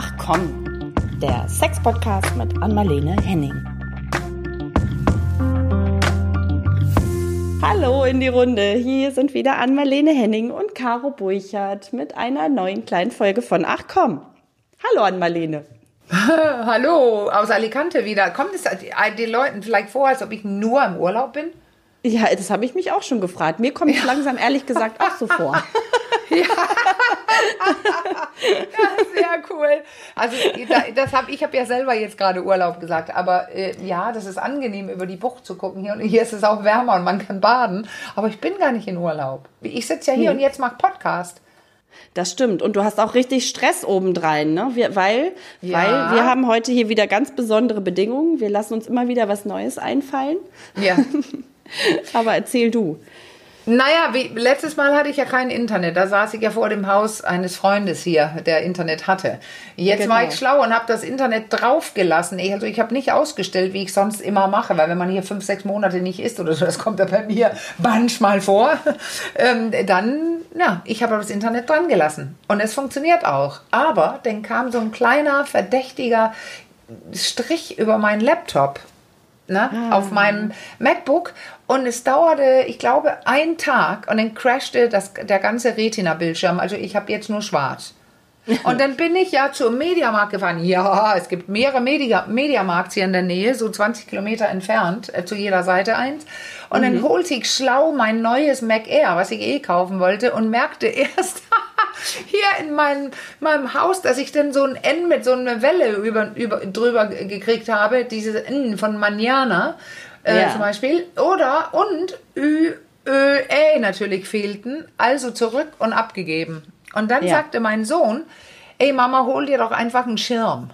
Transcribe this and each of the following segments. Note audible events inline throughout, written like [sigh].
Ach komm, der Sex-Podcast mit Anmalene Henning. Hallo in die Runde. Hier sind wieder Anmalene Henning und Caro Burchardt mit einer neuen kleinen Folge von Ach komm. Hallo Anmalene. [laughs] Hallo aus Alicante wieder. Kommt es den Leuten vielleicht vor, als ob ich nur im Urlaub bin? Ja, das habe ich mich auch schon gefragt. Mir kommt es ja. langsam ehrlich gesagt auch so vor. [laughs] ja. sehr cool. Also das habe ich habe ja selber jetzt gerade Urlaub gesagt, aber äh, ja, das ist angenehm über die Bucht zu gucken hier und hier ist es auch wärmer und man kann baden, aber ich bin gar nicht in Urlaub. Ich sitze ja hier hm. und jetzt mache Podcast. Das stimmt. Und du hast auch richtig Stress obendrein, ne? Wir, weil, ja. weil wir haben heute hier wieder ganz besondere Bedingungen. Wir lassen uns immer wieder was Neues einfallen. Ja. [laughs] Aber erzähl du. Naja, wie, letztes Mal hatte ich ja kein Internet. Da saß ich ja vor dem Haus eines Freundes hier, der Internet hatte. Jetzt genau. war ich schlau und habe das Internet draufgelassen. Also ich habe nicht ausgestellt, wie ich sonst immer mache, weil wenn man hier fünf, sechs Monate nicht isst oder so, das kommt ja bei mir [laughs] manchmal vor, [laughs] ähm, dann, ja, ich habe das Internet dran gelassen. Und es funktioniert auch. Aber dann kam so ein kleiner, verdächtiger Strich über meinen Laptop ne, ah. auf meinem MacBook und es dauerte, ich glaube, einen Tag und dann crashte das, der ganze Retina-Bildschirm. Also ich habe jetzt nur schwarz. Und dann bin ich ja zum Mediamarkt gefahren. Ja, es gibt mehrere Media Mediamarkts hier in der Nähe, so 20 Kilometer entfernt, äh, zu jeder Seite eins. Und mhm. dann holte ich schlau mein neues Mac Air, was ich eh kaufen wollte, und merkte [laughs] erst hier in meinem, meinem Haus, dass ich dann so ein N mit so einer Welle über, über, drüber gekriegt habe, diese N von Manjana äh, ja. zum Beispiel. Oder und Ü, Ö, Ä natürlich fehlten, also zurück und abgegeben. Und dann ja. sagte mein Sohn, ey Mama, hol dir doch einfach einen Schirm.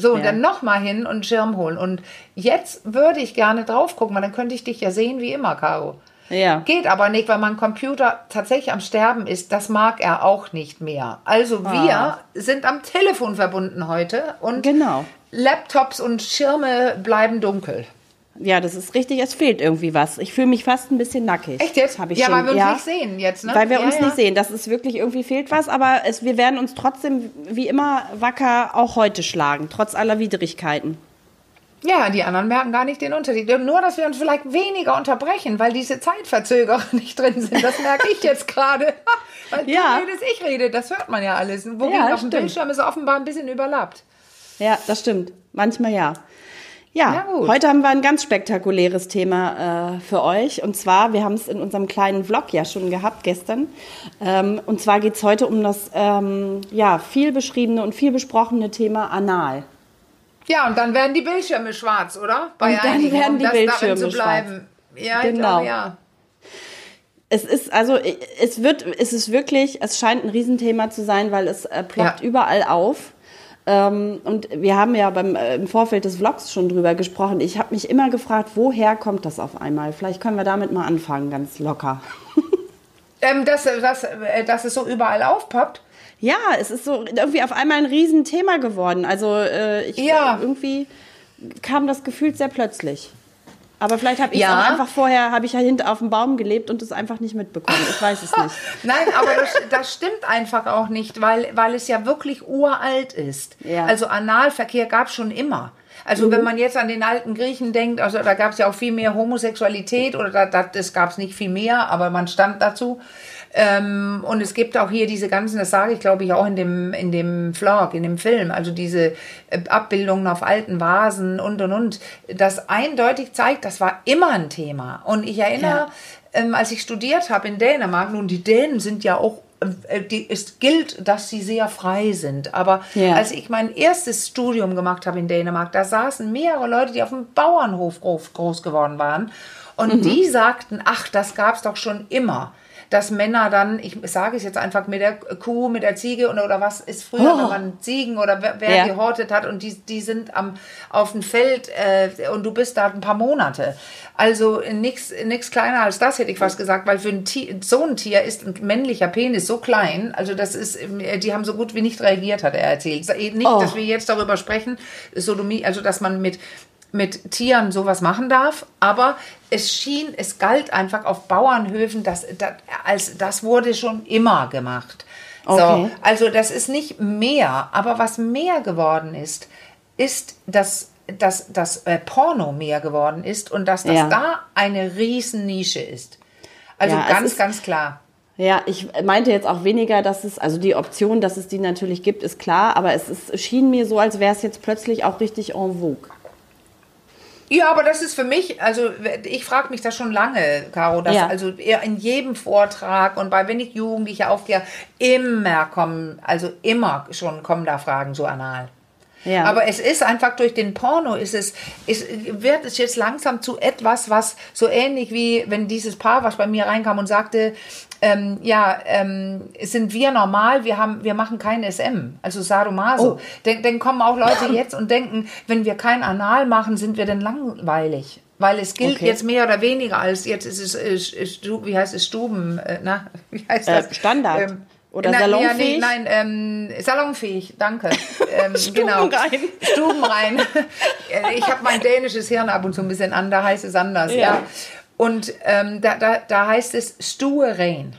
So, und ja. dann nochmal hin und einen Schirm holen. Und jetzt würde ich gerne drauf gucken, weil dann könnte ich dich ja sehen wie immer, Caro. Ja. Geht aber nicht, weil mein Computer tatsächlich am Sterben ist. Das mag er auch nicht mehr. Also ah. wir sind am Telefon verbunden heute und genau. Laptops und Schirme bleiben dunkel. Ja, das ist richtig, es fehlt irgendwie was. Ich fühle mich fast ein bisschen nackig. Echt jetzt? Hab ich ja, schon, weil wir uns ja, nicht sehen jetzt, ne? Weil wir ja, uns ja. nicht sehen. Das ist wirklich irgendwie fehlt was, aber es, wir werden uns trotzdem wie immer wacker auch heute schlagen, trotz aller Widrigkeiten. Ja, die anderen merken gar nicht den Unterschied. Nur, dass wir uns vielleicht weniger unterbrechen, weil diese Zeitverzögerer [laughs] nicht drin sind. Das merke ich jetzt gerade. [laughs] weil ja. du redest, ich rede. Das hört man ja alles. Wogegen ja, auf dem Bildschirm ist offenbar ein bisschen überlappt. Ja, das stimmt. Manchmal ja. Ja, heute haben wir ein ganz spektakuläres Thema äh, für euch. Und zwar, wir haben es in unserem kleinen Vlog ja schon gehabt gestern. Ähm, und zwar geht es heute um das ähm, ja, viel beschriebene und viel besprochene Thema Anal. Ja, und dann werden die Bildschirme schwarz, oder? Bei und dann werden die um Bildschirme zu bleiben. schwarz. Ja, genau. Glaube, ja. Es ist also, es wird, es ist wirklich, es scheint ein Riesenthema zu sein, weil es äh, ploppt ja. überall auf. Ähm, und wir haben ja beim, äh, im Vorfeld des Vlogs schon drüber gesprochen. Ich habe mich immer gefragt, woher kommt das auf einmal? Vielleicht können wir damit mal anfangen, ganz locker. [laughs] ähm, dass, dass, äh, dass es so überall aufpoppt? Ja, es ist so irgendwie auf einmal ein Riesenthema geworden. Also äh, ich, ja. irgendwie kam das Gefühl sehr plötzlich. Aber vielleicht habe ich ja. auch einfach vorher, habe ich ja hinten auf dem Baum gelebt und es einfach nicht mitbekommen. Ich weiß es nicht. [laughs] Nein, aber das, das, stimmt einfach auch nicht, weil, weil es ja wirklich uralt ist. Ja. Also Analverkehr gab es schon immer. Also mhm. wenn man jetzt an den alten Griechen denkt, also da gab es ja auch viel mehr Homosexualität oder da, da, das gab es nicht viel mehr, aber man stand dazu. Ähm, und es gibt auch hier diese ganzen, das sage ich glaube ich auch in dem, in dem Vlog, in dem Film, also diese äh, Abbildungen auf alten Vasen und und und, das eindeutig zeigt, das war immer ein Thema. Und ich erinnere, ja. ähm, als ich studiert habe in Dänemark, nun die Dänen sind ja auch äh, die, es gilt, dass sie sehr frei sind. Aber ja. als ich mein erstes Studium gemacht habe in Dänemark, da saßen mehrere Leute, die auf dem Bauernhof groß, geworden waren. Und mhm. die sagten, ach, das gab es doch schon immer dass Männer dann, ich sage es jetzt einfach mit der Kuh, mit der Ziege oder, oder was ist früher, oh. wenn man Ziegen oder wer, wer ja. gehortet hat und die, die sind am, auf dem Feld äh, und du bist da ein paar Monate. Also nichts kleiner als das, hätte ich fast gesagt, weil für ein Tier, so ein Tier ist ein männlicher Penis so klein, also das ist, die haben so gut wie nicht reagiert, hat er erzählt. Nicht, oh. dass wir jetzt darüber sprechen, Sodomie, also dass man mit mit Tieren sowas machen darf, aber es schien, es galt einfach auf Bauernhöfen, dass, das, als, das wurde schon immer gemacht. Okay. So, also das ist nicht mehr, aber was mehr geworden ist, ist, dass, dass, dass äh, Porno mehr geworden ist und dass das ja. da eine riesen Nische ist. Also ja, ganz, ist, ganz klar. Ja, ich meinte jetzt auch weniger, dass es, also die Option, dass es die natürlich gibt, ist klar, aber es ist, schien mir so, als wäre es jetzt plötzlich auch richtig en vogue. Ja, aber das ist für mich, also ich frage mich das schon lange, Caro, dass ja. also in jedem Vortrag und bei wenn ich Jugendliche aufkläre, immer kommen, also immer schon kommen da Fragen so anal. Ja. Aber es ist einfach durch den Porno ist es, ist, wird es jetzt langsam zu etwas, was so ähnlich wie wenn dieses Paar, was bei mir reinkam und sagte, ähm, ja, ähm, sind wir normal, wir haben, wir machen kein SM, also Sadomaso. Oh. Dann, dann kommen auch Leute [laughs] jetzt und denken, wenn wir kein Anal machen, sind wir denn langweilig. Weil es gilt okay. jetzt mehr oder weniger als jetzt ist es, ist, ist, wie heißt es, Stuben, äh, na, [laughs] wie heißt das? Äh, Standard. Ähm, oder Na, salonfähig? Ja, nee, nein, ähm, salonfähig, danke. [laughs] Ähm, Stuben genau. rein. Stuben rein. ich habe mein dänisches Hirn ab und zu ein bisschen an, da heißt es anders. Ja. ja. Und ähm, da, da, da heißt es Stue rein.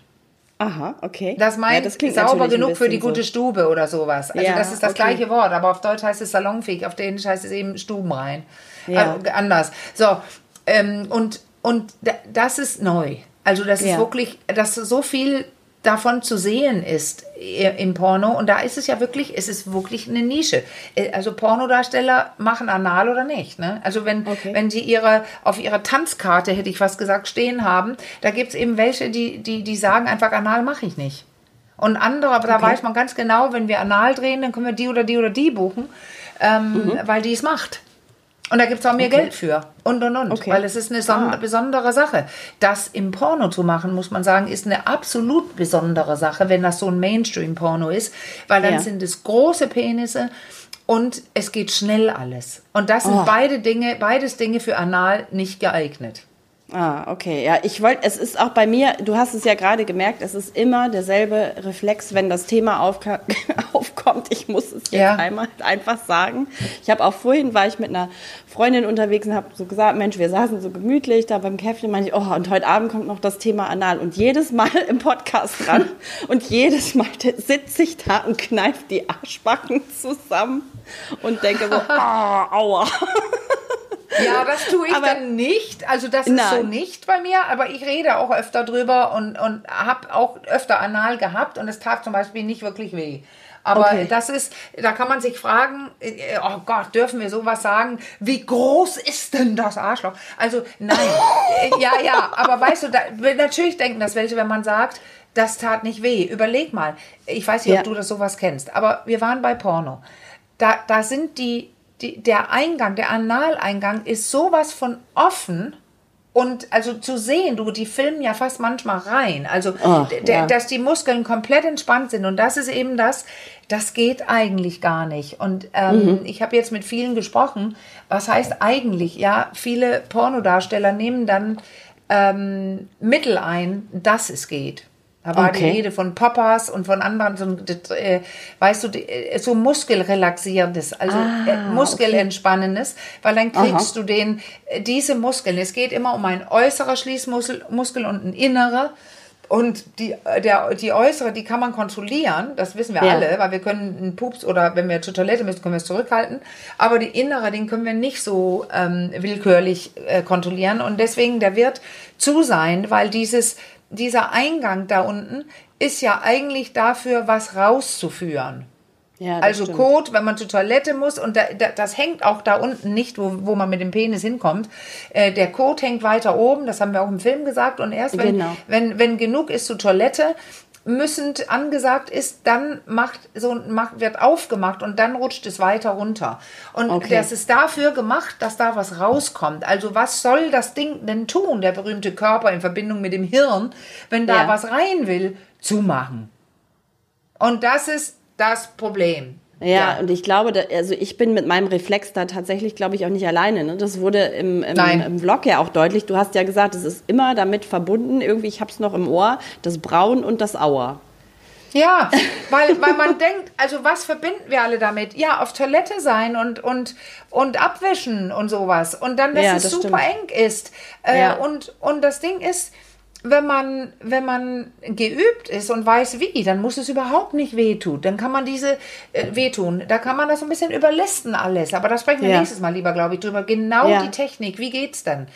Aha, okay. Das meint ja, das sauber genug für die gute so. Stube oder sowas. Also ja, das ist das okay. gleiche Wort, aber auf Deutsch heißt es salonfähig, auf Dänisch heißt es eben Stuben rein. Ja. Also anders. So, ähm, und, und das ist neu. Also das ist wirklich, dass so viel davon zu sehen ist im Porno. Und da ist es ja wirklich, es ist wirklich eine Nische. Äh, also Pornodarsteller machen anal oder nicht. Ne? Also wenn, okay. wenn sie ihre, auf ihrer Tanzkarte, hätte ich fast gesagt, stehen haben, da gibt es eben welche, die, die, die sagen einfach, anal mache ich nicht. Und andere, aber okay. da weiß man ganz genau, wenn wir anal drehen, dann können wir die oder die oder die buchen, ähm, mhm. weil die es macht. Und da gibt es auch mehr okay. Geld für. Und, und, und. Okay. Weil es ist eine ah. besondere Sache. Das im Porno zu machen, muss man sagen, ist eine absolut besondere Sache, wenn das so ein Mainstream-Porno ist. Weil dann ja. sind es große Penisse und es geht schnell alles. Und das sind oh. beide Dinge, beides Dinge für Anal nicht geeignet. Ah, okay. Ja, ich wollte, es ist auch bei mir, du hast es ja gerade gemerkt, es ist immer derselbe Reflex, wenn das Thema auf, [laughs] aufkommt. Ich muss es jetzt ja. einmal einfach sagen. Ich habe auch vorhin, war ich mit einer Freundin unterwegs und habe so gesagt, Mensch, wir saßen so gemütlich da beim Käffchen, meinte ich, oh, und heute Abend kommt noch das Thema Anal. Und jedes Mal [laughs] im Podcast dran und jedes Mal [laughs] sitze ich da und kneife die Arschbacken zusammen und denke so, oh, aua. Ja, das tue ich aber, dann nicht. Also das ist nein. so nicht bei mir, aber ich rede auch öfter drüber und, und habe auch öfter Anal gehabt und es tat zum Beispiel nicht wirklich weh. Aber okay. das ist, da kann man sich fragen, äh, oh Gott, dürfen wir sowas sagen? Wie groß ist denn das Arschloch? Also nein, [laughs] ja, ja, aber weißt du, da, natürlich denken das welche, wenn man sagt, das tat nicht weh. Überleg mal, ich weiß nicht, ja. ob du das sowas kennst, aber wir waren bei Porno. Da, da sind die die, der Eingang, der Analeingang ist sowas von offen. Und also zu sehen, du, die filmen ja fast manchmal rein. Also, oh, ja. dass die Muskeln komplett entspannt sind. Und das ist eben das, das geht eigentlich gar nicht. Und ähm, mhm. ich habe jetzt mit vielen gesprochen. Was heißt eigentlich? Ja, viele Pornodarsteller nehmen dann ähm, Mittel ein, dass es geht. Da war okay. die Rede von Poppers und von anderen, so, äh, weißt du, äh, so muskelrelaxierendes, also ah, äh, muskelentspannendes, weil dann kriegst Aha. du den, äh, diese Muskeln, es geht immer um ein äußerer Schließmuskel Muskel und ein innerer. Und die, der, die äußere, die kann man kontrollieren, das wissen wir ja. alle, weil wir können einen Pups oder wenn wir zur Toilette müssen, können wir es zurückhalten. Aber die innere, den können wir nicht so ähm, willkürlich äh, kontrollieren. Und deswegen, der wird zu sein, weil dieses dieser Eingang da unten ist ja eigentlich dafür, was rauszuführen. Ja, also stimmt. Kot, wenn man zur Toilette muss, und da, da, das hängt auch da unten nicht, wo, wo man mit dem Penis hinkommt. Äh, der Kot hängt weiter oben, das haben wir auch im Film gesagt. Und erst wenn, genau. wenn, wenn genug ist zur Toilette, müssend angesagt ist, dann macht so macht, wird aufgemacht und dann rutscht es weiter runter. Und okay. das ist dafür gemacht, dass da was rauskommt. Also was soll das Ding denn tun, der berühmte Körper in Verbindung mit dem Hirn, wenn da ja. was rein will, zumachen. Und das ist das Problem. Ja, ja, und ich glaube, da, also ich bin mit meinem Reflex da tatsächlich, glaube ich, auch nicht alleine. Ne? Das wurde im, im, im, Vlog ja auch deutlich. Du hast ja gesagt, es ist immer damit verbunden, irgendwie, ich habe es noch im Ohr, das Braun und das Auer. Ja, weil, weil man [laughs] denkt, also was verbinden wir alle damit? Ja, auf Toilette sein und, und, und abwischen und sowas. Und dann, dass ja, es das super stimmt. eng ist. Äh, ja. und, und das Ding ist, wenn man, wenn man geübt ist und weiß wie, dann muss es überhaupt nicht wehtun. Dann kann man diese äh, wehtun. Da kann man das so ein bisschen überlisten alles. Aber da sprechen wir ja. nächstes Mal lieber, glaube ich, drüber. Genau ja. die Technik. Wie geht's denn,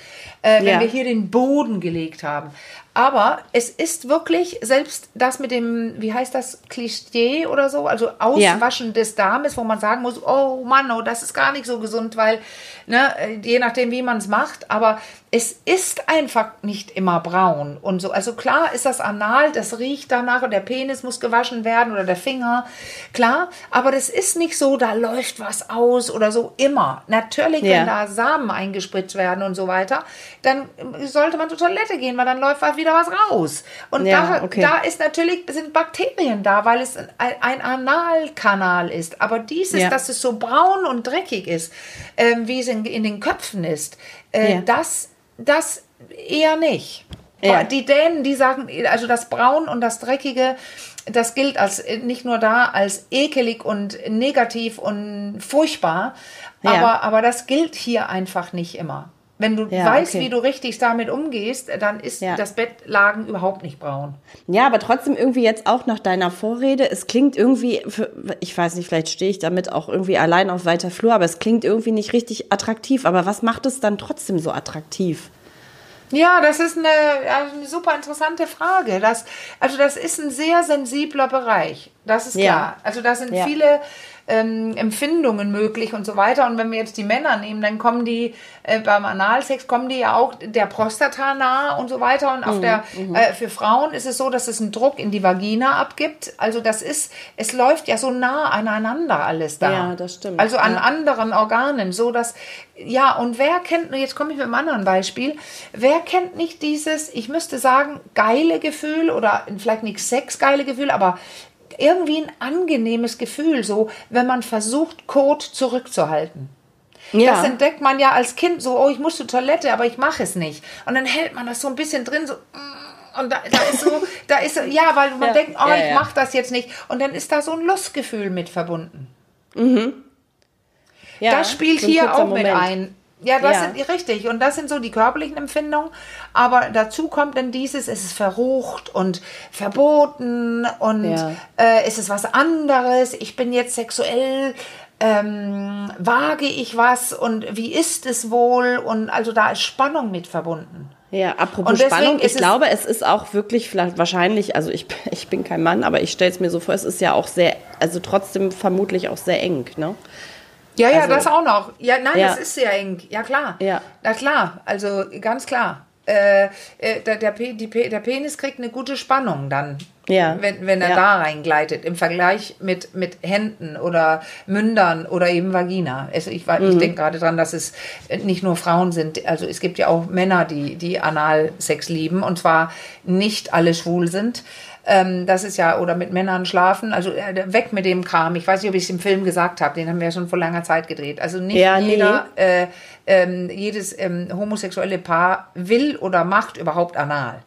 äh, wenn ja. wir hier den Boden gelegt haben? Aber es ist wirklich, selbst das mit dem, wie heißt das, Klischee oder so, also Auswaschen des Darmes, wo man sagen muss, oh Mann, oh, das ist gar nicht so gesund, weil, ne, je nachdem, wie man es macht, aber es ist einfach nicht immer braun und so. Also klar ist das anal, das riecht danach und der Penis muss gewaschen werden oder der Finger, klar, aber das ist nicht so, da läuft was aus oder so immer. Natürlich, ja. wenn da Samen eingespritzt werden und so weiter, dann sollte man zur Toilette gehen, weil dann läuft was wieder was raus. Und ja, da, okay. da ist natürlich, sind Bakterien da, weil es ein, ein Analkanal ist. Aber dieses, ja. dass es so braun und dreckig ist, ähm, wie es in, in den Köpfen ist, äh, das das eher nicht. Ja. Die Dänen, die sagen, also das Braun und das Dreckige, das gilt als nicht nur da als ekelig und negativ und furchtbar, ja. aber, aber das gilt hier einfach nicht immer. Wenn du ja, weißt, okay. wie du richtig damit umgehst, dann ist ja. das Bettlagen überhaupt nicht braun. Ja, aber trotzdem irgendwie jetzt auch nach deiner Vorrede, es klingt irgendwie, für, ich weiß nicht, vielleicht stehe ich damit auch irgendwie allein auf weiter Flur, aber es klingt irgendwie nicht richtig attraktiv. Aber was macht es dann trotzdem so attraktiv? Ja, das ist eine, eine super interessante Frage. Das, also das ist ein sehr sensibler Bereich. Das ist klar. Ja. Also da sind ja. viele ähm, Empfindungen möglich und so weiter. Und wenn wir jetzt die Männer nehmen, dann kommen die äh, beim Analsex kommen die ja auch der Prostata nahe und so weiter. Und auf mhm, der mhm. äh, für Frauen ist es so, dass es einen Druck in die Vagina abgibt. Also das ist, es läuft ja so nah aneinander alles da. Ja, das stimmt. Also an ja. anderen Organen, so dass ja, und wer kennt, jetzt komme ich mit einem anderen Beispiel, wer kennt nicht dieses, ich müsste sagen, geile Gefühl oder vielleicht nicht sexgeile Gefühl, aber irgendwie ein angenehmes Gefühl, so wenn man versucht, Kot zurückzuhalten. Ja. Das entdeckt man ja als Kind so, oh, ich muss zur Toilette, aber ich mache es nicht. Und dann hält man das so ein bisschen drin, so. Mm, und da, da ist so, [laughs] da ist so, ja, weil man ja. denkt, oh, ja, ich mache das jetzt nicht. Und dann ist da so ein Lustgefühl mit verbunden. Mhm. Ja, das spielt so hier auch Moment. mit ein. Ja, das ja. sind richtig. Und das sind so die körperlichen Empfindungen. Aber dazu kommt dann dieses, es ist verrucht und verboten und ja. äh, es ist was anderes. Ich bin jetzt sexuell, ähm, wage ich was und wie ist es wohl? Und also da ist Spannung mit verbunden. Ja, apropos Spannung, ich glaube, es ist auch wirklich vielleicht wahrscheinlich, also ich, [laughs] ich bin kein Mann, aber ich stelle es mir so vor, es ist ja auch sehr, also trotzdem vermutlich auch sehr eng, ne? Ja, ja, also, das auch noch. Ja, nein, ja. das ist sehr eng. Ja, klar. Ja. Na klar, also ganz klar. Äh, äh der, der, die, der Penis kriegt eine gute Spannung dann, ja. wenn, wenn er ja. da reingleitet, im Vergleich mit, mit Händen oder Mündern oder eben Vagina. Also ich, mhm. ich denke gerade dran, dass es nicht nur Frauen sind, also es gibt ja auch Männer, die, die Analsex lieben und zwar nicht alle schwul sind. Ähm, das ist ja, oder mit Männern schlafen, also äh, weg mit dem Kram. Ich weiß nicht, ob ich es im Film gesagt habe, den haben wir ja schon vor langer Zeit gedreht. Also nicht ja, jeder, nee. äh, ähm, jedes ähm, homosexuelle Paar will oder macht überhaupt anal.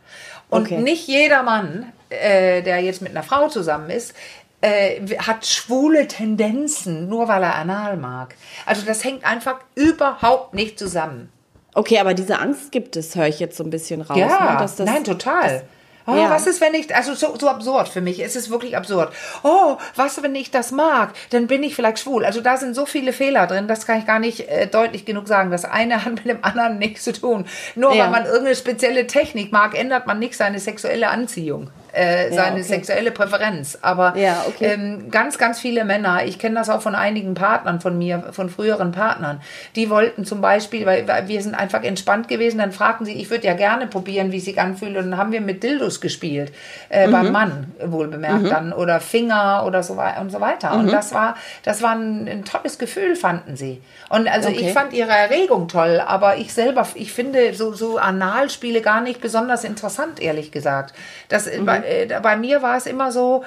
Und okay. nicht jeder Mann, äh, der jetzt mit einer Frau zusammen ist, äh, hat schwule Tendenzen, nur weil er anal mag. Also das hängt einfach überhaupt nicht zusammen. Okay, aber diese Angst gibt es, höre ich jetzt so ein bisschen raus. Ja, ne? das, nein, total. Das, Oh, ja. was ist, wenn ich, also so, so absurd für mich, es ist wirklich absurd. Oh, was, wenn ich das mag, dann bin ich vielleicht schwul. Also da sind so viele Fehler drin, das kann ich gar nicht äh, deutlich genug sagen. Das eine [laughs] hat mit dem anderen nichts zu tun. Nur ja. weil man irgendeine spezielle Technik mag, ändert man nicht seine sexuelle Anziehung äh, seine ja, okay. sexuelle Präferenz. Aber ja, okay. ähm, ganz, ganz viele Männer, ich kenne das auch von einigen Partnern von mir, von früheren Partnern, die wollten zum Beispiel, weil, weil wir sind einfach entspannt gewesen, dann fragten sie, ich würde ja gerne probieren, wie es sich anfühlt. Und dann haben wir mit Dildos gespielt, äh, mhm. beim Mann wohl bemerkt mhm. dann, oder Finger oder so weiter und so weiter. Mhm. Und das war, das war ein, ein, tolles Gefühl, fanden sie. Und also okay. ich fand ihre Erregung toll, aber ich selber, ich finde so, so Analspiele gar nicht besonders interessant, ehrlich gesagt. Das, mhm äh, bei mir war es immer so,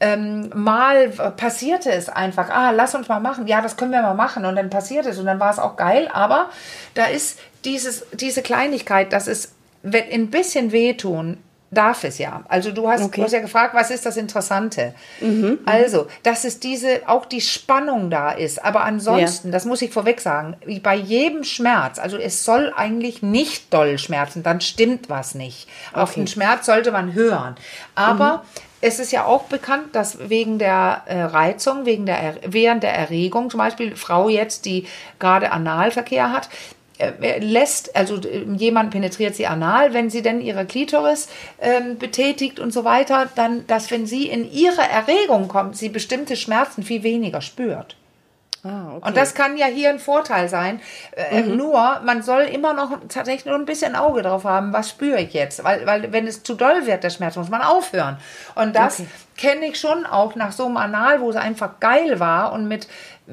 ähm, mal passierte es einfach, ah, lass uns mal machen, ja, das können wir mal machen und dann passiert es und dann war es auch geil, aber da ist dieses, diese Kleinigkeit, dass es ein bisschen wehtun, darf es ja. Also du hast, okay. du hast ja gefragt, was ist das Interessante? Mhm, also, dass es diese, auch die Spannung da ist. Aber ansonsten, ja. das muss ich vorweg sagen, bei jedem Schmerz, also es soll eigentlich nicht doll schmerzen, dann stimmt was nicht. Okay. Auf den Schmerz sollte man hören. Aber mhm. Es ist ja auch bekannt, dass wegen der äh, Reizung, wegen der, während der Erregung, zum Beispiel Frau jetzt, die gerade Analverkehr hat, lässt, also äh, jemand penetriert sie anal, wenn sie denn ihre Klitoris ähm, betätigt und so weiter, dann, dass wenn sie in ihre Erregung kommt, sie bestimmte Schmerzen viel weniger spürt. Ah, okay. Und das kann ja hier ein Vorteil sein. Äh, mhm. Nur, man soll immer noch tatsächlich nur ein bisschen Auge drauf haben, was spüre ich jetzt. Weil, weil wenn es zu doll wird, der Schmerz, muss man aufhören. Und das okay. kenne ich schon auch nach so einem Anal, wo es einfach geil war und mit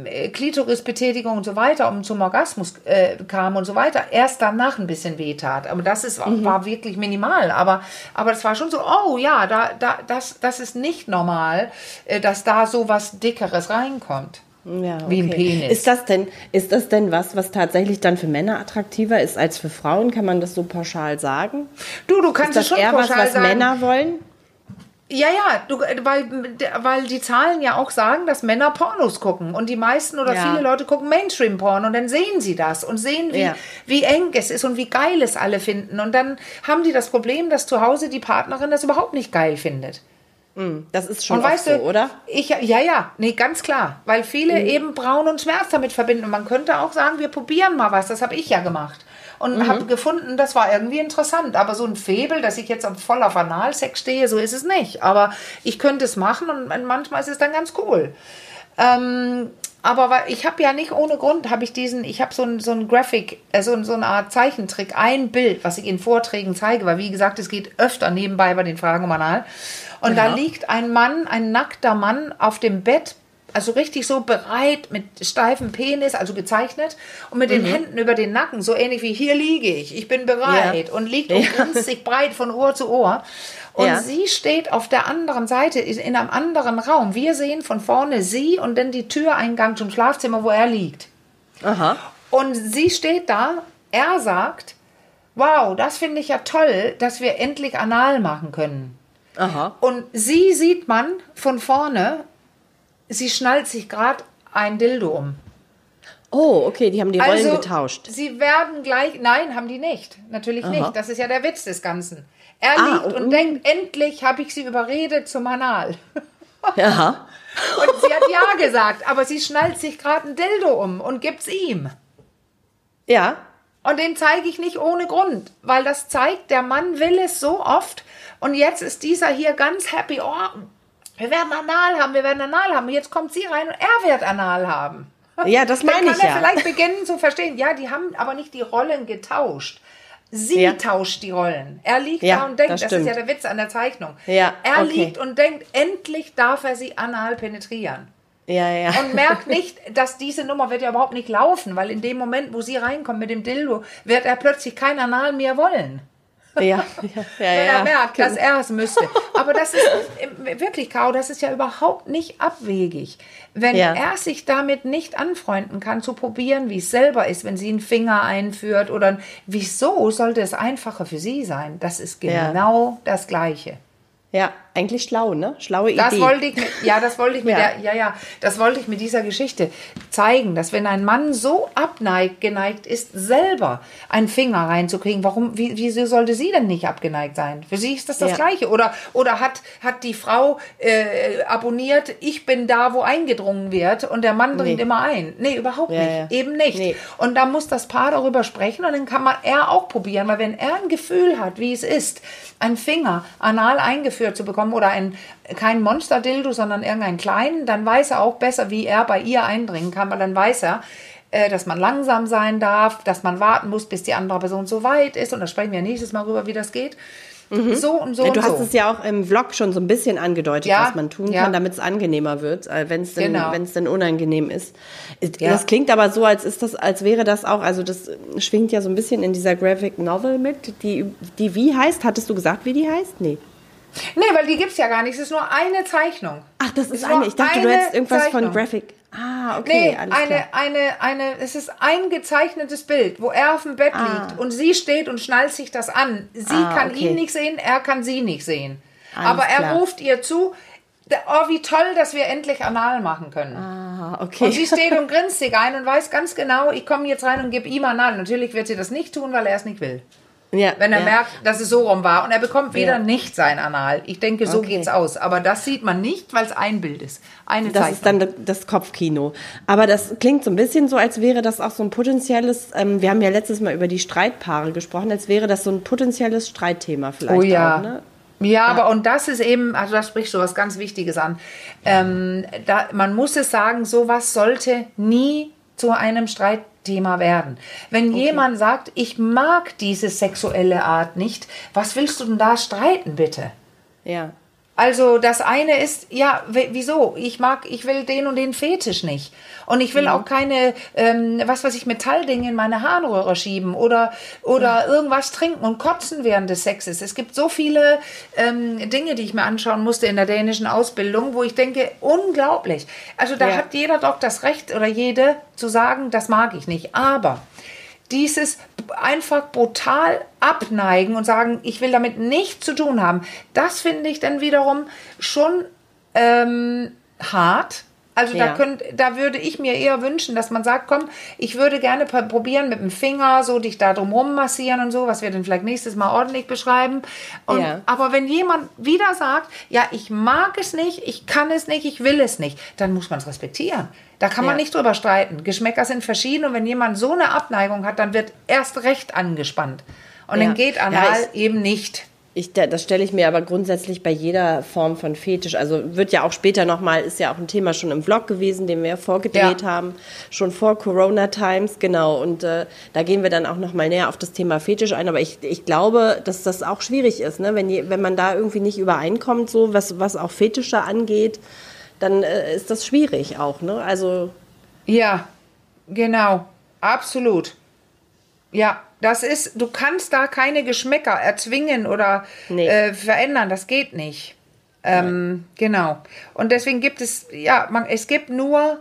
äh, Klitorisbetätigung und so weiter, um zum Orgasmus äh, kam und so weiter, erst danach ein bisschen wehtat. Aber das ist, mhm. war wirklich minimal. Aber, aber das war schon so, oh ja, da, da, das, das ist nicht normal, äh, dass da so was Dickeres reinkommt. Ja, okay. Wie ein Penis. Ist das, denn, ist das denn was, was tatsächlich dann für Männer attraktiver ist als für Frauen? Kann man das so pauschal sagen? Du, du kannst ist das schon eher pauschal was, was sagen. Männer wollen? Ja, ja, du, weil, weil die Zahlen ja auch sagen, dass Männer Pornos gucken. Und die meisten oder ja. viele Leute gucken Mainstream-Porn und dann sehen sie das und sehen, wie, ja. wie eng es ist und wie geil es alle finden. Und dann haben die das Problem, dass zu Hause die Partnerin das überhaupt nicht geil findet. Hm, das ist schon weißt so, du, oder? Ich, ja, ja, nee, ganz klar. Weil viele mhm. eben Braun und Schmerz damit verbinden. Und man könnte auch sagen, wir probieren mal was. Das habe ich ja gemacht und mhm. habe gefunden, das war irgendwie interessant. Aber so ein Febel, dass ich jetzt voll auf Analsex stehe, so ist es nicht. Aber ich könnte es machen und manchmal ist es dann ganz cool. Ähm, aber ich habe ja nicht ohne Grund, habe ich diesen, ich habe so ein, so ein Graphic, äh, so, so eine Art Zeichentrick, ein Bild, was ich in Vorträgen zeige, weil wie gesagt, es geht öfter nebenbei bei den Fragen um Anal. Und ja. da liegt ein Mann, ein nackter Mann auf dem Bett also richtig so bereit mit steifem Penis, also gezeichnet und mit mhm. den Händen über den Nacken, so ähnlich wie hier liege ich, ich bin bereit ja. und liegt und grinst sich breit von Ohr zu Ohr. Und ja. sie steht auf der anderen Seite, in einem anderen Raum. Wir sehen von vorne sie und dann die Türeingang zum Schlafzimmer, wo er liegt. Aha. Und sie steht da, er sagt, wow, das finde ich ja toll, dass wir endlich anal machen können. Aha. Und sie sieht man von vorne sie schnallt sich gerade ein Dildo um. Oh, okay, die haben die Rollen also, getauscht. Sie werden gleich, nein, haben die nicht. Natürlich Aha. nicht. Das ist ja der Witz des Ganzen. Er ah, liegt und, und denkt, endlich habe ich sie überredet zum Anal. [laughs] Ja. und sie hat ja gesagt, aber sie schnallt sich gerade ein Dildo um und gibt's ihm. Ja. Und den zeige ich nicht ohne Grund, weil das zeigt, der Mann will es so oft und jetzt ist dieser hier ganz happy. Oh, wir werden Anal haben, wir werden Anal haben. Jetzt kommt sie rein und er wird Anal haben. Ja, das meine ich ja. Dann kann er vielleicht beginnen zu verstehen. Ja, die haben aber nicht die Rollen getauscht. Sie ja. tauscht die Rollen. Er liegt ja, da und denkt, das, das, ist ja der Witz an der Zeichnung. Ja, er okay. liegt und denkt, endlich darf er sie anal penetrieren. Ja, ja. Und merkt nicht, dass diese Nummer wird ja überhaupt nicht laufen, weil in dem Moment, wo sie reinkommt mit dem Dildo, wird er plötzlich kein Anal mehr wollen. Ja, ja, [laughs] ja, Wenn er merkt, dass er es müsste. Aber das ist wirklich, Kau, das ist ja überhaupt nicht abwegig. Wenn ja. er sich damit nicht anfreunden kann, zu probieren, wie es selber ist, wenn sie einen Finger einführt oder wieso sollte es einfacher für sie sein? Das ist genau das Gleiche. Ja, eigentlich schlau, ne? Schlaue Idee. Das wollte ich mit, ja, das wollte ich mit ja. der, ja, ja, das wollte ich mit dieser Geschichte zeigen, dass wenn ein Mann so abneigt, geneigt ist, selber einen Finger reinzukriegen, warum, wie, wieso sollte sie denn nicht abgeneigt sein? Für sie ist das das ja. Gleiche. Oder, oder hat, hat die Frau äh, abonniert, ich bin da, wo eingedrungen wird und der Mann dringt nee. immer ein. Nee, überhaupt ja, nicht. Eben nicht. Nee. Und da muss das Paar darüber sprechen und dann kann man er auch probieren, weil wenn er ein Gefühl hat, wie es ist, einen Finger anal eingeführt zu bekommen oder ein, kein Monster-Dildo, sondern irgendeinen kleinen, dann weiß er auch besser, wie er bei ihr eindringen kann, weil dann weiß er, äh, dass man langsam sein darf, dass man warten muss, bis die andere Person so weit ist. Und da sprechen wir nächstes Mal rüber, wie das geht. Mhm. So und so. Du und hast so. es ja auch im Vlog schon so ein bisschen angedeutet, ja, was man tun ja. kann, damit es angenehmer wird, äh, wenn es denn, genau. denn unangenehm ist. Ja. Das klingt aber so, als ist das, als wäre das auch, also das schwingt ja so ein bisschen in dieser Graphic Novel mit, die, die wie heißt? Hattest du gesagt, wie die heißt? Nee. Nee, weil die gibt es ja gar nicht. Es ist nur eine Zeichnung. Ach, das ist, ist eine. Ich dachte, du hättest irgendwas Zeichnung. von Graphic. Ah, okay. Nee, alles eine, klar. eine, eine, es ist ein gezeichnetes Bild, wo er auf dem Bett ah. liegt und sie steht und schnallt sich das an. Sie ah, kann okay. ihn nicht sehen, er kann sie nicht sehen. Alles Aber er klar. ruft ihr zu, oh, wie toll, dass wir endlich anal machen können. Ah, okay. Und sie steht und grinst sich ein und weiß ganz genau, ich komme jetzt rein und gebe ihm anal. Natürlich wird sie das nicht tun, weil er es nicht will. Ja, wenn er ja. merkt, dass es so rum war. Und er bekommt wieder ja. nicht sein Anal. Ich denke, so okay. geht's aus. Aber das sieht man nicht, weil es ein Bild ist. Eine das Zeichnung. ist dann das Kopfkino. Aber das klingt so ein bisschen so, als wäre das auch so ein potenzielles, ähm, wir haben ja letztes Mal über die Streitpaare gesprochen, als wäre das so ein potenzielles Streitthema vielleicht oh, ja. auch, ne? Ja, ja, aber und das ist eben, also da sprichst du was ganz Wichtiges an. Ähm, da, man muss es sagen, sowas sollte nie zu einem Streitthema werden. Wenn okay. jemand sagt, ich mag diese sexuelle Art nicht, was willst du denn da streiten, bitte? Ja. Also das eine ist, ja, wieso? Ich mag, ich will den und den Fetisch nicht. Und ich will mhm. auch keine, ähm, was weiß ich, Metalldinge in meine Harnröhre schieben oder, oder mhm. irgendwas trinken und kotzen während des Sexes. Es gibt so viele ähm, Dinge, die ich mir anschauen musste in der dänischen Ausbildung, wo ich denke, unglaublich. Also da ja. hat jeder doch das Recht oder jede zu sagen, das mag ich nicht. Aber dieses einfach brutal abneigen und sagen, ich will damit nichts zu tun haben, das finde ich dann wiederum schon ähm, hart. Also ja. da, könnt, da würde ich mir eher wünschen, dass man sagt, komm, ich würde gerne probieren mit dem Finger, so dich da drumherum massieren und so, was wir dann vielleicht nächstes Mal ordentlich beschreiben. Und, ja. Aber wenn jemand wieder sagt, ja, ich mag es nicht, ich kann es nicht, ich will es nicht, dann muss man es respektieren. Da kann man ja. nicht drüber streiten. Geschmäcker sind verschieden und wenn jemand so eine Abneigung hat, dann wird erst recht angespannt. Und dann geht Anal eben nicht. Ich, das stelle ich mir aber grundsätzlich bei jeder Form von Fetisch. Also wird ja auch später nochmal, ist ja auch ein Thema schon im Vlog gewesen, den wir ja vorgedreht ja. haben, schon vor Corona Times, genau. Und äh, da gehen wir dann auch nochmal näher auf das Thema Fetisch ein. Aber ich, ich glaube, dass das auch schwierig ist, ne? wenn, je, wenn man da irgendwie nicht übereinkommt, so was, was auch Fetische angeht, dann äh, ist das schwierig auch. Ne? Also ja, genau, absolut. Ja, das ist, du kannst da keine Geschmäcker erzwingen oder nee. äh, verändern, das geht nicht. Ähm, genau. Und deswegen gibt es, ja, man, es gibt nur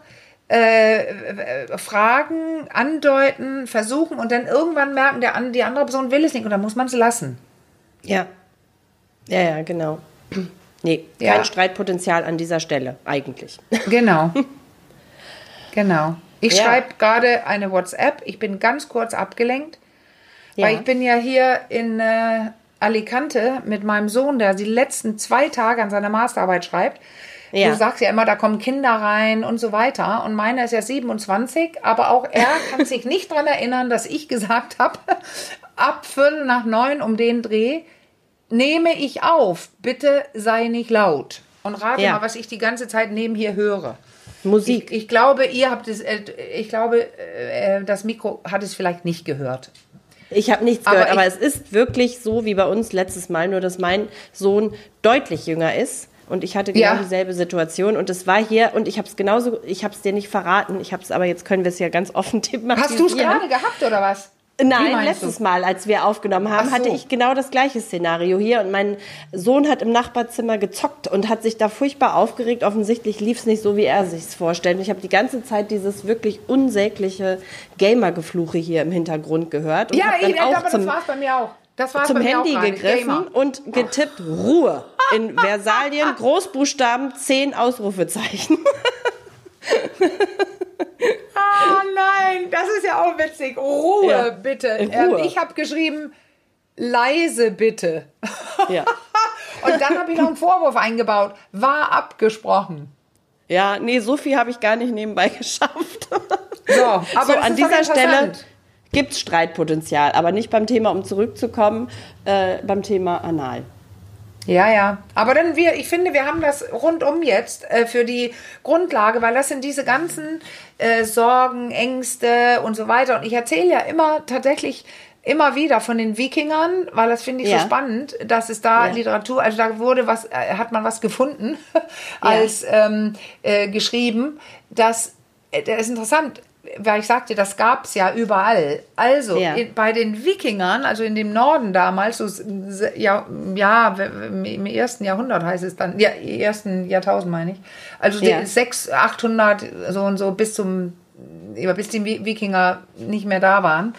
äh, Fragen, andeuten, versuchen und dann irgendwann merken, der, die andere Person will es nicht und dann muss man es lassen. Ja. Ja, ja, genau. Nee, kein ja. Streitpotenzial an dieser Stelle, eigentlich. [laughs] Genau. genau. Ich ja. schreibe gerade eine WhatsApp. Ich bin ganz kurz abgelenkt. Ja. Weil ich bin ja hier in äh, Alicante mit meinem Sohn, der die letzten zwei Tage an seiner Masterarbeit schreibt. Ja. Du sagst ja immer, da kommen Kinder rein und so weiter. Und meiner ist ja 27, aber auch er [laughs] kann sich nicht daran erinnern, dass ich gesagt habe, [laughs] ab Viertel nach neun um den Dreh nehme ich auf, bitte sei nicht laut. Und rate ja. mal, was ich die ganze Zeit neben hier höre. Musik. Ich, ich glaube, ihr habt es, äh, ich glaube, äh, das Mikro hat es vielleicht nicht gehört. Ich habe nichts gehört, aber, es ist wirklich so wie bei uns letztes Mal, nur dass mein Sohn deutlich jünger ist. Und ich hatte genau ja. dieselbe Situation und es war hier und ich habe es genauso, ich habe es dir nicht verraten, ich habe es aber jetzt können wir es ja ganz offen tippen. [laughs] Hast du es gerade gehabt oder was? Nein, letztes du? Mal, als wir aufgenommen haben, so. hatte ich genau das gleiche Szenario hier und mein Sohn hat im Nachbarzimmer gezockt und hat sich da furchtbar aufgeregt. Offensichtlich lief es nicht so, wie er sich es vorstellt. Ich habe die ganze Zeit dieses wirklich unsägliche Gamer-Gefluche hier im Hintergrund gehört. Und ja, dann ich, auch aber zum, das war es bei mir auch. Das war zum Handy gegriffen Gamer. und getippt Ruhe in [laughs] Versalien, Großbuchstaben, zehn Ausrufezeichen. [laughs] Das ist ja auch witzig. Ruhe, ja. bitte. Ruhe. Ähm, ich habe geschrieben, leise bitte. Ja. [laughs] Und dann habe ich noch einen Vorwurf eingebaut. War abgesprochen. Ja, nee, so viel habe ich gar nicht nebenbei [laughs] geschafft. So, aber so, an dieser Stelle gibt es Streitpotenzial, aber nicht beim Thema, um zurückzukommen, äh, beim Thema Anal. Ja, ja. Aber dann wir, ich finde, wir haben das rundum jetzt äh, für die Grundlage, weil das sind diese ganzen äh, Sorgen, Ängste und so weiter. Und ich erzähle ja immer tatsächlich immer wieder von den Wikingern, weil das finde ich ja. so spannend, dass es da ja. Literatur, also da wurde was, äh, hat man was gefunden [laughs] als ja. ähm, äh, geschrieben, dass äh, das ist interessant weil ich sagte, das gab es ja überall. Also Ja. in, bei den Wikingern, also in dem Norden damals, so, ja, ja, im ersten Jahrhundert heißt es dann, ja, im ersten Jahrtausend meine ich, also Ja. die 600, 800 so und so bis zum, bis die Wi- Wikinger nicht mehr da waren,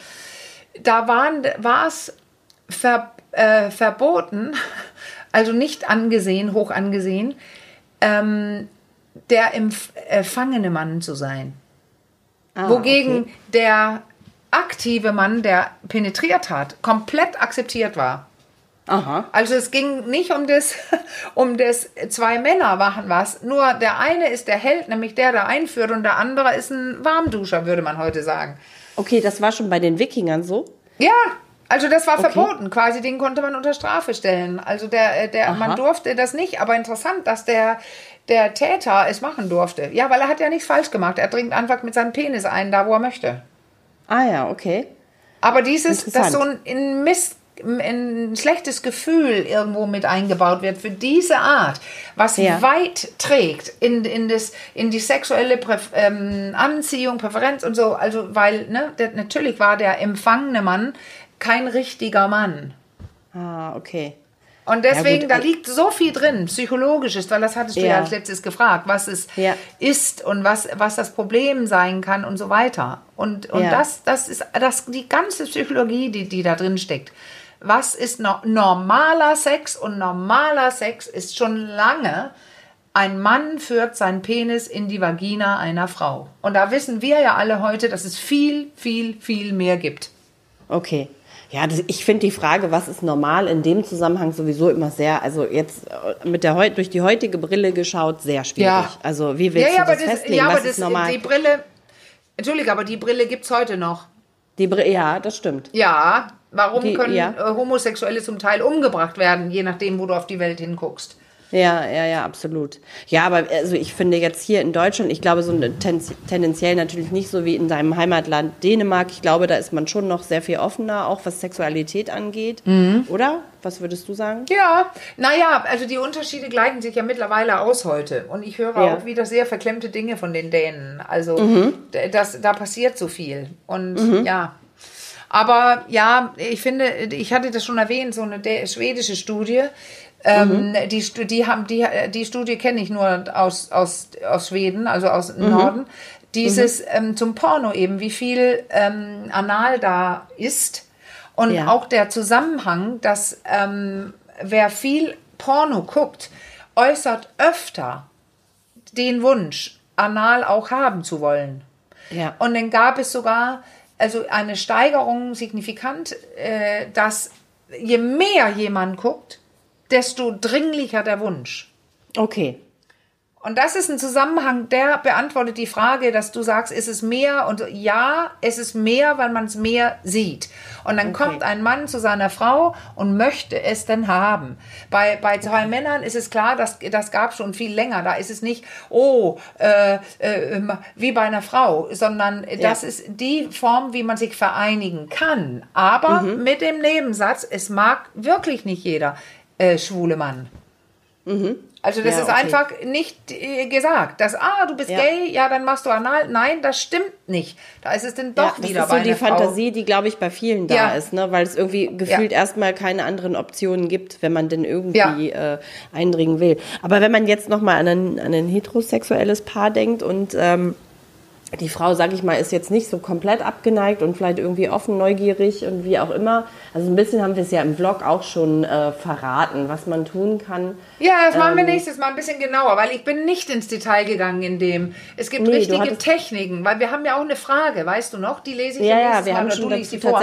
da waren, war es ver, äh, verboten, [laughs] also nicht angesehen, hoch angesehen, ähm, der empf- empfangene Mann zu sein. Ah, Wogegen okay. der aktive Mann, der penetriert hat, komplett akzeptiert war. Aha. Also es ging nicht um das, [laughs] um das zwei Männer machen was. Nur der eine ist der Held, nämlich der, der einführt, und der andere ist ein Warmduscher, würde man heute sagen. Okay, das war schon bei den Wikingern so. Ja, also das war Okay. verboten, quasi, den konnte man unter Strafe stellen. Also der, äh, der, Aha. man durfte das nicht, aber interessant, dass der, der Täter es machen durfte. Ja, weil er hat ja nichts falsch gemacht. Er dringt einfach mit seinem Penis ein, da wo er möchte. Ah ja, okay. Aber dieses, dass so ein Mist, ein schlechtes Gefühl irgendwo mit eingebaut wird für diese Art, was Ja. weit trägt in, in, das, in die sexuelle Präf ähm, Anziehung, Präferenz und so. Also, weil, ne, der, natürlich war der empfangene Mann kein richtiger Mann. Ah, okay. Und deswegen, gut, da äh, liegt so viel drin, psychologisches, weil das hattest du ja, Ja. als letztes gefragt, was es Ja. ist und was, was das Problem sein kann und so weiter. Und, und Ja. das, das ist das, die ganze Psychologie, die, die da drin steckt. Was ist no normaler Sex? Und normaler Sex ist schon lange, ein Mann führt seinen Penis in die Vagina einer Frau. Und da wissen wir ja alle heute, dass es viel, viel, viel mehr gibt. Okay. Ja, das, ich finde die Frage, was ist normal, in dem Zusammenhang sowieso immer sehr, also jetzt äh, mit der heut, durch die heutige Brille geschaut, sehr schwierig. Ja. Also wie willst du das, festlegen? ja, was aber das, ist normal? die Brille, Entschuldige, aber die Brille gibt es heute noch. Die Brille, ja, das stimmt. Ja, warum Die- können ja. äh, Homosexuelle zum Teil umgebracht werden, je nachdem, wo du auf die Welt hinguckst? Ja, ja, ja, absolut. Ja, aber also ich finde jetzt hier in Deutschland, ich glaube so ten, tendenziell natürlich nicht so wie in deinem Heimatland Dänemark. Ich glaube, da ist man schon noch sehr viel offener, auch was Sexualität angeht. Mhm. Oder? Was würdest du sagen? Ja, naja, also die Unterschiede gleichen sich ja mittlerweile aus heute. Und ich höre Ja. auch wieder sehr verklemmte Dinge von den Dänen. Also d- das, da passiert so viel. Und ja. Aber ja, ich finde, ich hatte das schon erwähnt, so eine schwedische Studie. Ähm, die, Stu- die, haben, die, die Studie kenne ich nur aus, aus, aus Schweden, also aus dem Norden. Dieses ähm, zum Porno eben, wie viel ähm, Anal da ist. Und Ja. auch der Zusammenhang, dass ähm, wer viel Porno guckt, äußert öfter den Wunsch, anal auch haben zu wollen. Ja. Und dann gab es sogar also eine Steigerung signifikant, äh, dass je mehr jemand guckt, desto dringlicher der Wunsch. Okay. Und das ist ein Zusammenhang, der beantwortet die Frage, dass du sagst, ist es mehr? Und ja, es ist mehr, weil man es mehr sieht. Und dann kommt ein Mann zu seiner Frau und möchte es dann haben. Bei, bei zwei Männern ist es klar, das, das gab schon viel länger. Da ist es nicht, oh, äh, äh, wie bei einer Frau, sondern das ist die Form, wie man sich vereinigen kann. Aber Mhm. mit dem Nebensatz, es mag wirklich nicht jeder äh, schwule Mann. Also das Ja, ist okay. einfach nicht äh, gesagt, dass, ah, du bist Ja. gay, ja, dann machst du anal. Nein, das stimmt nicht. Da ist es dann Ja, doch das wieder ist so die Frau. Fantasie, die, glaube ich, bei vielen da Ja. ist, ne? weil es irgendwie gefühlt erstmal keine anderen Optionen gibt, wenn man denn irgendwie äh, eindringen will. Aber wenn man jetzt nochmal an ein, an ein heterosexuelles Paar denkt und ähm, die Frau, sag ich mal, ist jetzt nicht so komplett abgeneigt und vielleicht irgendwie offen, neugierig und wie auch immer. Also ein bisschen haben wir es ja im Blog auch schon äh, verraten, was man tun kann. Ja, das machen wir Ähm, nächstes Mal ein bisschen genauer, weil ich bin nicht ins Detail gegangen in dem. Es gibt Nee, richtige Techniken, weil wir haben ja auch eine Frage, weißt du noch? Die lese ich Ja, ja, wir Mal haben oder schon du liest sie vor.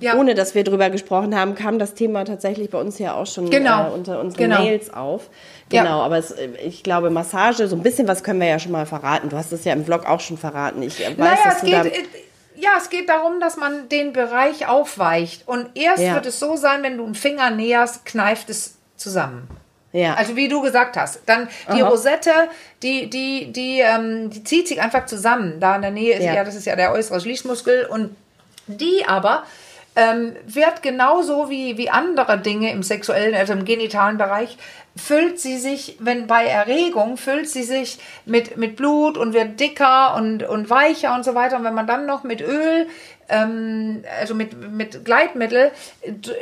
Ja. ohne dass wir drüber gesprochen haben, kam das Thema tatsächlich bei uns ja auch schon Genau. äh, unter unseren Genau. Mails auf. Ja. Genau, aber es, äh, ich glaube, Massage, so ein bisschen was können wir ja schon mal verraten. Du hast es ja im Blog auch schon verraten. Ich äh, weiß, Naja, dass es du geht, äh, ja, es geht darum, dass man den Bereich aufweicht. Und erst Ja. wird es so sein, wenn du einen Finger näherst, kneift es zusammen. Ja. Also wie du gesagt hast. Dann die Aha. Rosette, die, die, die, ähm, die zieht sich einfach zusammen. Da in der Nähe ist Ja. ja, das ist ja der äußere Schließmuskel. Und die aber ähm, wird genauso wie, wie andere Dinge im sexuellen, also im genitalen Bereich, füllt sie sich, wenn bei Erregung, füllt sie sich mit, mit Blut und wird dicker und, und weicher und so weiter. Und wenn man dann noch mit Öl ähm, also mit, mit Gleitmittel,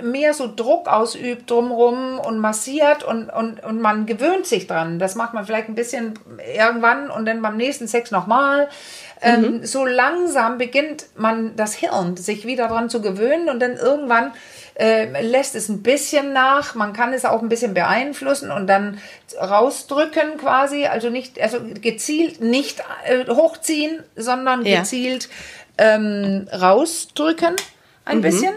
mehr so Druck ausübt drumherum und massiert und, und, und man gewöhnt sich dran. Das macht man vielleicht ein bisschen irgendwann und dann beim nächsten Sex nochmal. Ähm, mhm. so langsam beginnt man das Hirn sich wieder dran zu gewöhnen und dann irgendwann äh, lässt es ein bisschen nach. Man kann es auch ein bisschen beeinflussen und dann rausdrücken quasi, also nicht, also gezielt nicht äh, hochziehen, sondern ja. gezielt ähm, rausdrücken ein mhm. bisschen.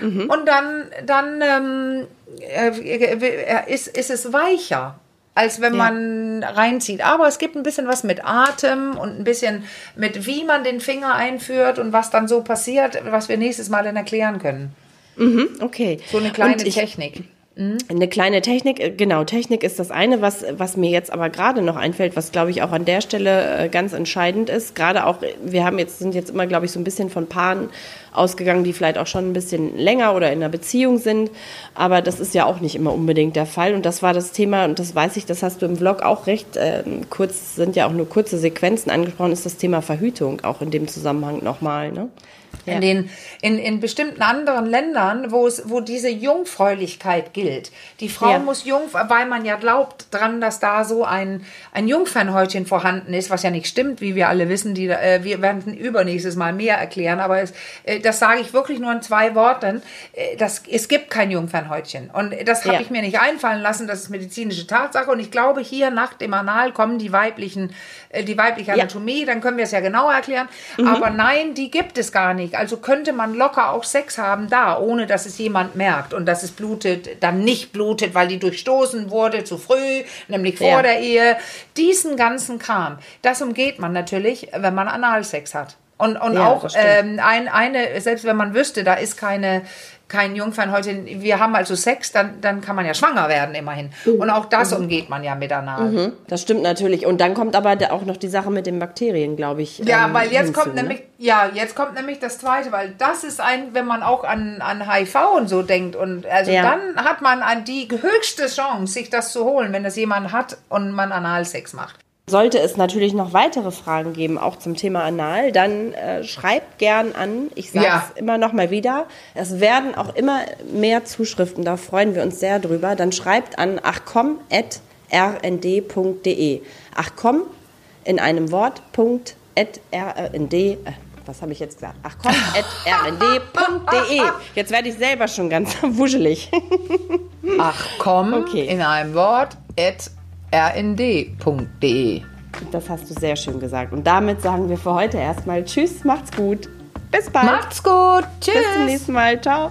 Mhm. Und dann, dann ähm, äh, äh, ist, ist es weicher, als wenn ja. man reinzieht. Aber es gibt ein bisschen was mit Atem und ein bisschen mit, wie man den Finger einführt und was dann so passiert, was wir nächstes Mal dann erklären können. Mhm, okay. So eine kleine ich, Technik. Mhm. Eine kleine Technik, äh, genau, Technik ist das eine, was, was mir jetzt aber gerade noch einfällt, was glaube ich auch an der Stelle äh, ganz entscheidend ist. Gerade auch, wir haben jetzt, sind jetzt immer, glaube ich, so ein bisschen von Paaren ausgegangen, die vielleicht auch schon ein bisschen länger oder in einer Beziehung sind. Aber das ist ja auch nicht immer unbedingt der Fall. Und das war das Thema, und das weiß ich, das hast du im Vlog auch recht äh, kurz, sind ja auch nur kurze Sequenzen angesprochen, ist das Thema Verhütung auch in dem Zusammenhang nochmal. Ne? Ja. In, den, in, in bestimmten anderen Ländern, wo, es, wo diese Jungfräulichkeit gilt. Die Frau ja. muss jung, weil man ja glaubt dran, dass da so ein, ein Jungfernhäutchen vorhanden ist, was ja nicht stimmt, wie wir alle wissen. Die, äh, wir werden übernächstes Mal mehr erklären, aber es, äh, das sage ich wirklich nur in zwei Worten. Äh, das, es gibt kein Jungfernhäutchen. Und das habe ja. ich mir nicht einfallen lassen, das ist medizinische Tatsache. Und ich glaube, hier nach dem Anal kommen die weiblichen, äh, die weibliche Anatomie, ja. dann können wir es ja genauer erklären. Mhm. Aber nein, die gibt es gar nicht. Also könnte man locker auch Sex haben da, ohne dass es jemand merkt und dass es blutet, dann nicht blutet, weil die durchstoßen wurde zu früh, nämlich vor ja. der Ehe. Diesen ganzen Kram, das umgeht man natürlich, wenn man Analsex hat. Und, und ja, auch ähm, ein, eine, selbst wenn man wüsste, da ist keine kein Jungfern heute, wir haben also Sex, dann, dann kann man ja schwanger werden immerhin. Mhm. Und auch das mhm. umgeht man ja mit Anal. Mhm. Das stimmt natürlich. Und dann kommt aber auch noch die Sache mit den Bakterien, glaube ich. Ja, ähm, weil jetzt hinzu, kommt ne? nämlich, ja, jetzt kommt nämlich das Zweite, weil das ist ein, wenn man auch an, an HIV und so denkt und also ja. dann hat man an die höchste Chance, sich das zu holen, wenn das jemand hat und man Analsex macht. Sollte es natürlich noch weitere Fragen geben, auch zum Thema Anal, dann äh, schreibt gern an. Ich sage es ja. immer noch mal wieder. Es werden auch immer mehr Zuschriften, da freuen wir uns sehr drüber. Dann schreibt an achcom.rnd.de. Achcom in einem Wort, Punkt, at rnd, äh, was habe ich jetzt gesagt? achcom.rnd.de. Jetzt werde ich selber schon ganz [laughs] wuschelig. Achcom okay. in einem Wort, at rnd.de. Das hast du sehr schön gesagt. Und damit sagen wir für heute erstmal Tschüss, macht's gut. Bis bald. Macht's gut. Tschüss. Bis zum nächsten Mal. Ciao.